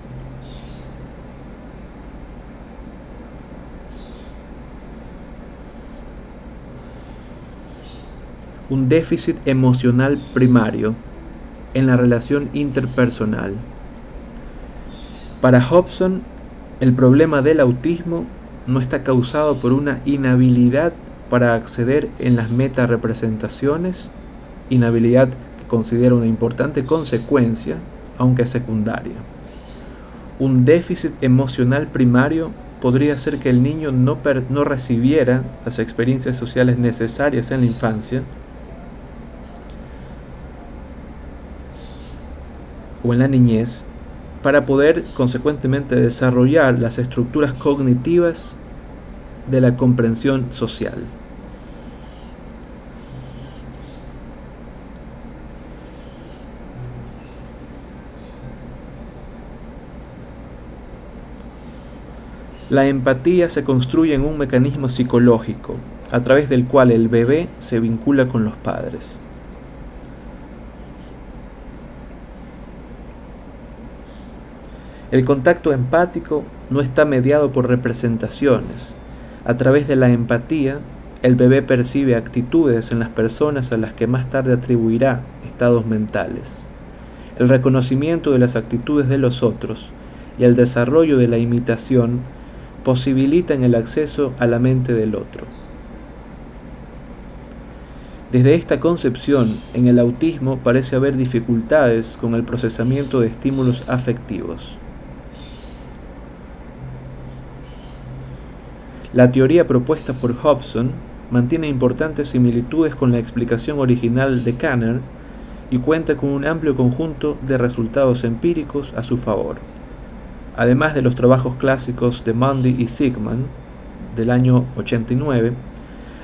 [SPEAKER 1] Un déficit emocional primario en la relación interpersonal. Para Hobson, el problema del autismo no está causado por una inhabilidad para acceder en las meta-representaciones, inhabilidad que considera una importante consecuencia, aunque secundaria. Un déficit emocional primario podría ser que el niño no, no recibiera las experiencias sociales necesarias en la infancia, o en la niñez para poder consecuentemente desarrollar las estructuras cognitivas de la comprensión social. La empatía se construye en un mecanismo psicológico, a través del cual el bebé se vincula con los padres. El contacto empático no está mediado por representaciones. A través de la empatía, el bebé percibe actitudes en las personas a las que más tarde atribuirá estados mentales. El reconocimiento de las actitudes de los otros y el desarrollo de la imitación posibilitan el acceso a la mente del otro. Desde esta concepción, en el autismo parece haber dificultades con el procesamiento de estímulos afectivos. La teoría propuesta por Hobson mantiene importantes similitudes con la explicación original de Kanner y cuenta con un amplio conjunto de resultados empíricos a su favor. Además de los trabajos clásicos de Mundy y Sigman del año 89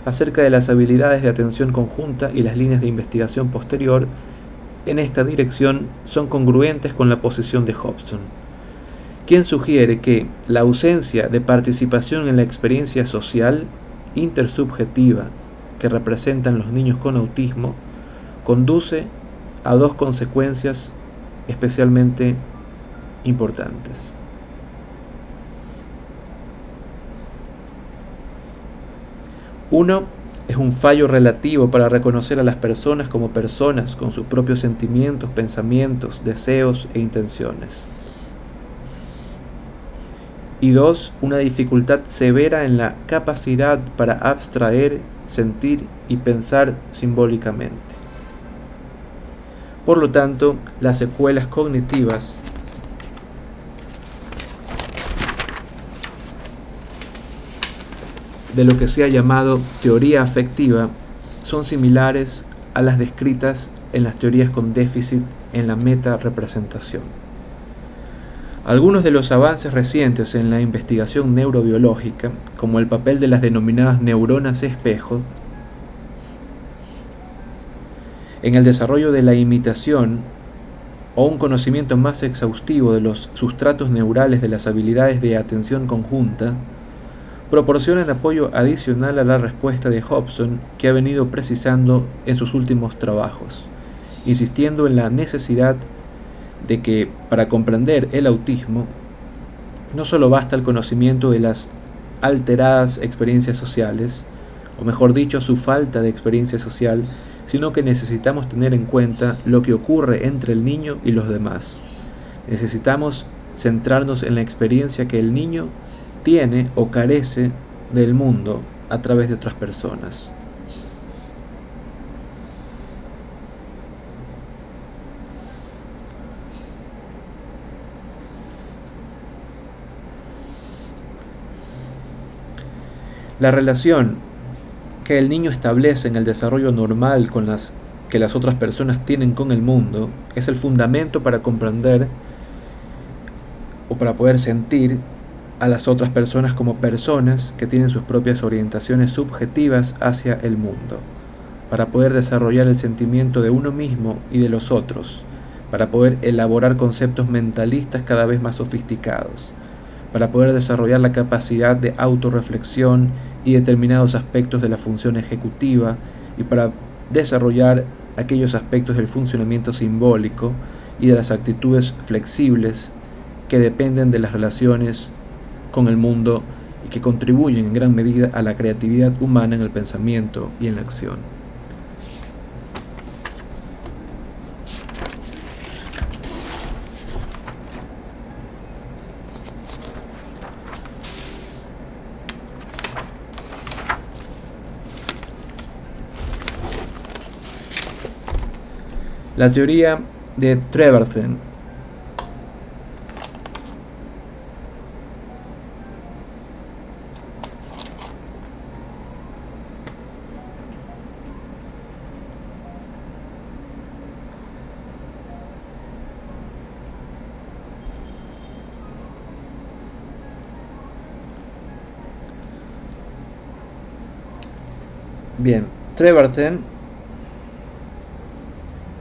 [SPEAKER 1] acerca de las habilidades de atención conjunta y las líneas de investigación posterior en esta dirección son congruentes con la posición de Hobson quien sugiere que la ausencia de participación en la experiencia social intersubjetiva que representan los niños con autismo conduce a dos consecuencias especialmente importantes. Uno es un fallo relativo para reconocer a las personas como personas con sus propios sentimientos, pensamientos, deseos e intenciones. Y dos, una dificultad severa en la capacidad para abstraer, sentir y pensar simbólicamente. Por lo tanto, las secuelas cognitivas de lo que se ha llamado teoría afectiva son similares a las descritas en las teorías con déficit en la meta representación. Algunos de los avances recientes en la investigación neurobiológica, como el papel de las denominadas neuronas espejo, en el desarrollo de la imitación o un conocimiento más exhaustivo de los sustratos neurales de las habilidades de atención conjunta, proporcionan apoyo adicional a la respuesta de Hobson que ha venido precisando en sus últimos trabajos, insistiendo en la necesidad de que para comprender el autismo no solo basta el conocimiento de las alteradas experiencias sociales, o mejor dicho, su falta de experiencia social, sino que necesitamos tener en cuenta lo que ocurre entre el niño y los demás. Necesitamos centrarnos en la experiencia que el niño tiene o carece del mundo a través de otras personas. La relación que el niño establece en el desarrollo normal con las que las otras personas tienen con el mundo es el fundamento para comprender o para poder sentir a las otras personas como personas que tienen sus propias orientaciones subjetivas hacia el mundo, para poder desarrollar el sentimiento de uno mismo y de los otros, para poder elaborar conceptos mentalistas cada vez más sofisticados, para poder desarrollar la capacidad de autorreflexión y determinados aspectos de la función ejecutiva y para desarrollar aquellos aspectos del funcionamiento simbólico y de las actitudes flexibles que dependen de las relaciones con el mundo y que contribuyen en gran medida a la creatividad humana en el pensamiento y en la acción. La teoría de Treverton. Bien, Treverton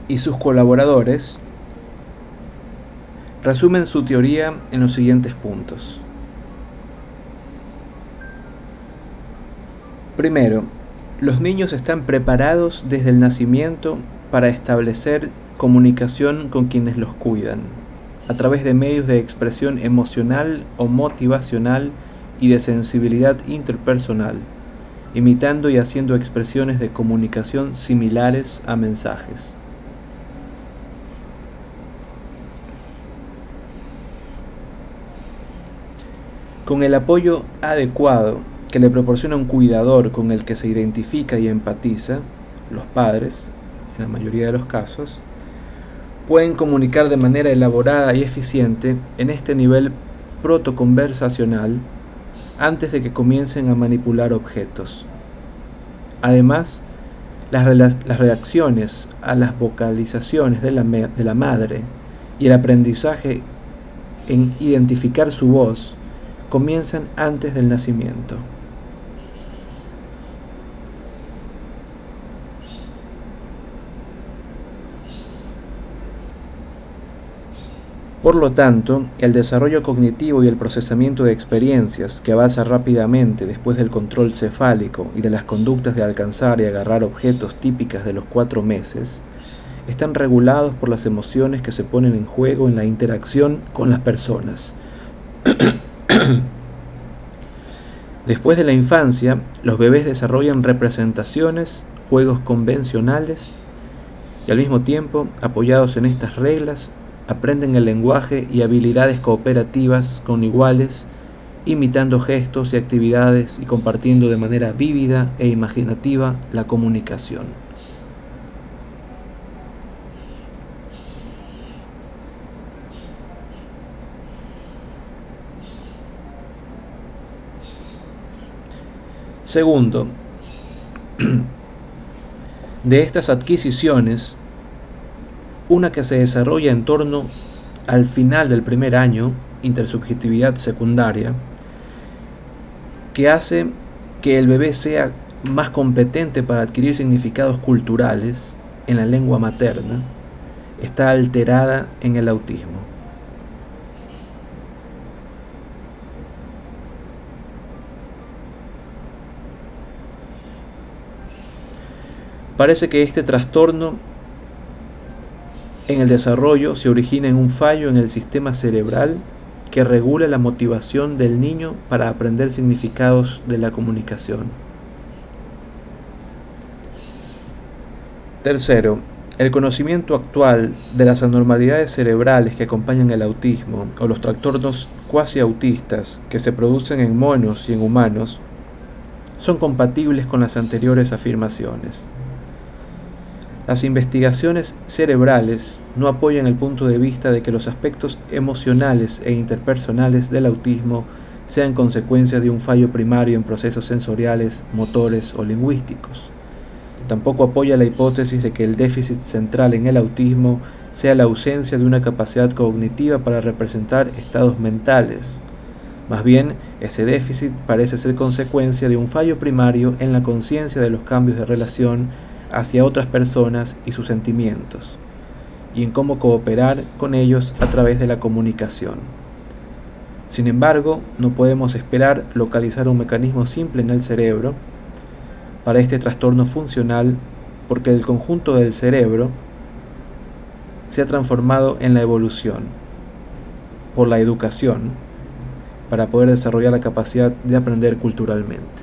[SPEAKER 1] y sus colaboradores resumen su teoría en los siguientes puntos. Primero, los niños están preparados desde el nacimiento para establecer comunicación con quienes los cuidan, a través de medios de expresión emocional o motivacional y de sensibilidad interpersonal imitando y haciendo expresiones de comunicación similares a mensajes. Con el apoyo adecuado que le proporciona un cuidador con el que se identifica y empatiza, los padres, en la mayoría de los casos, pueden comunicar de manera elaborada y eficiente en este nivel protoconversacional antes de que comiencen a manipular objetos. Además, las, reacciones a las vocalizaciones de la, madre y el aprendizaje en identificar su voz comienzan antes del nacimiento. Por lo tanto, el desarrollo cognitivo y el procesamiento de experiencias, que avanza rápidamente después del control cefálico y de las conductas de alcanzar y agarrar objetos típicas de los cuatro meses, están regulados por las emociones que se ponen en juego en la interacción con las personas. Después de la infancia, los bebés desarrollan representaciones, juegos convencionales y al mismo tiempo, apoyados en estas reglas, aprenden el lenguaje y habilidades cooperativas con iguales imitando gestos y actividades y compartiendo de manera vívida e imaginativa la comunicación. Segundo, de estas adquisiciones, una que se desarrolla en torno al final del primer año, intersubjetividad secundaria, que hace que el bebé sea más competente para adquirir significados culturales en la lengua materna, está alterada en el autismo. Parece que este trastorno en el desarrollo se origina en un fallo en el sistema cerebral que regula la motivación del niño para aprender significados de la comunicación. Tercero, el conocimiento actual de las anormalidades cerebrales que acompañan el autismo o los trastornos cuasi autistas que se producen en monos y en humanos son compatibles con las anteriores afirmaciones. Las investigaciones cerebrales no apoyan el punto de vista de que los aspectos emocionales e interpersonales del autismo sean consecuencia de un fallo primario en procesos sensoriales, motores o lingüísticos. Tampoco apoya la hipótesis de que el déficit central en el autismo sea la ausencia de una capacidad cognitiva para representar estados mentales. Más bien, ese déficit parece ser consecuencia de un fallo primario en la conciencia de los cambios de relación hacia otras personas y sus sentimientos, y en cómo cooperar con ellos a través de la comunicación. Sin embargo, no podemos esperar localizar un mecanismo simple en el cerebro para este trastorno funcional porque el conjunto del cerebro se ha transformado en la evolución por la educación para poder desarrollar la capacidad de aprender culturalmente.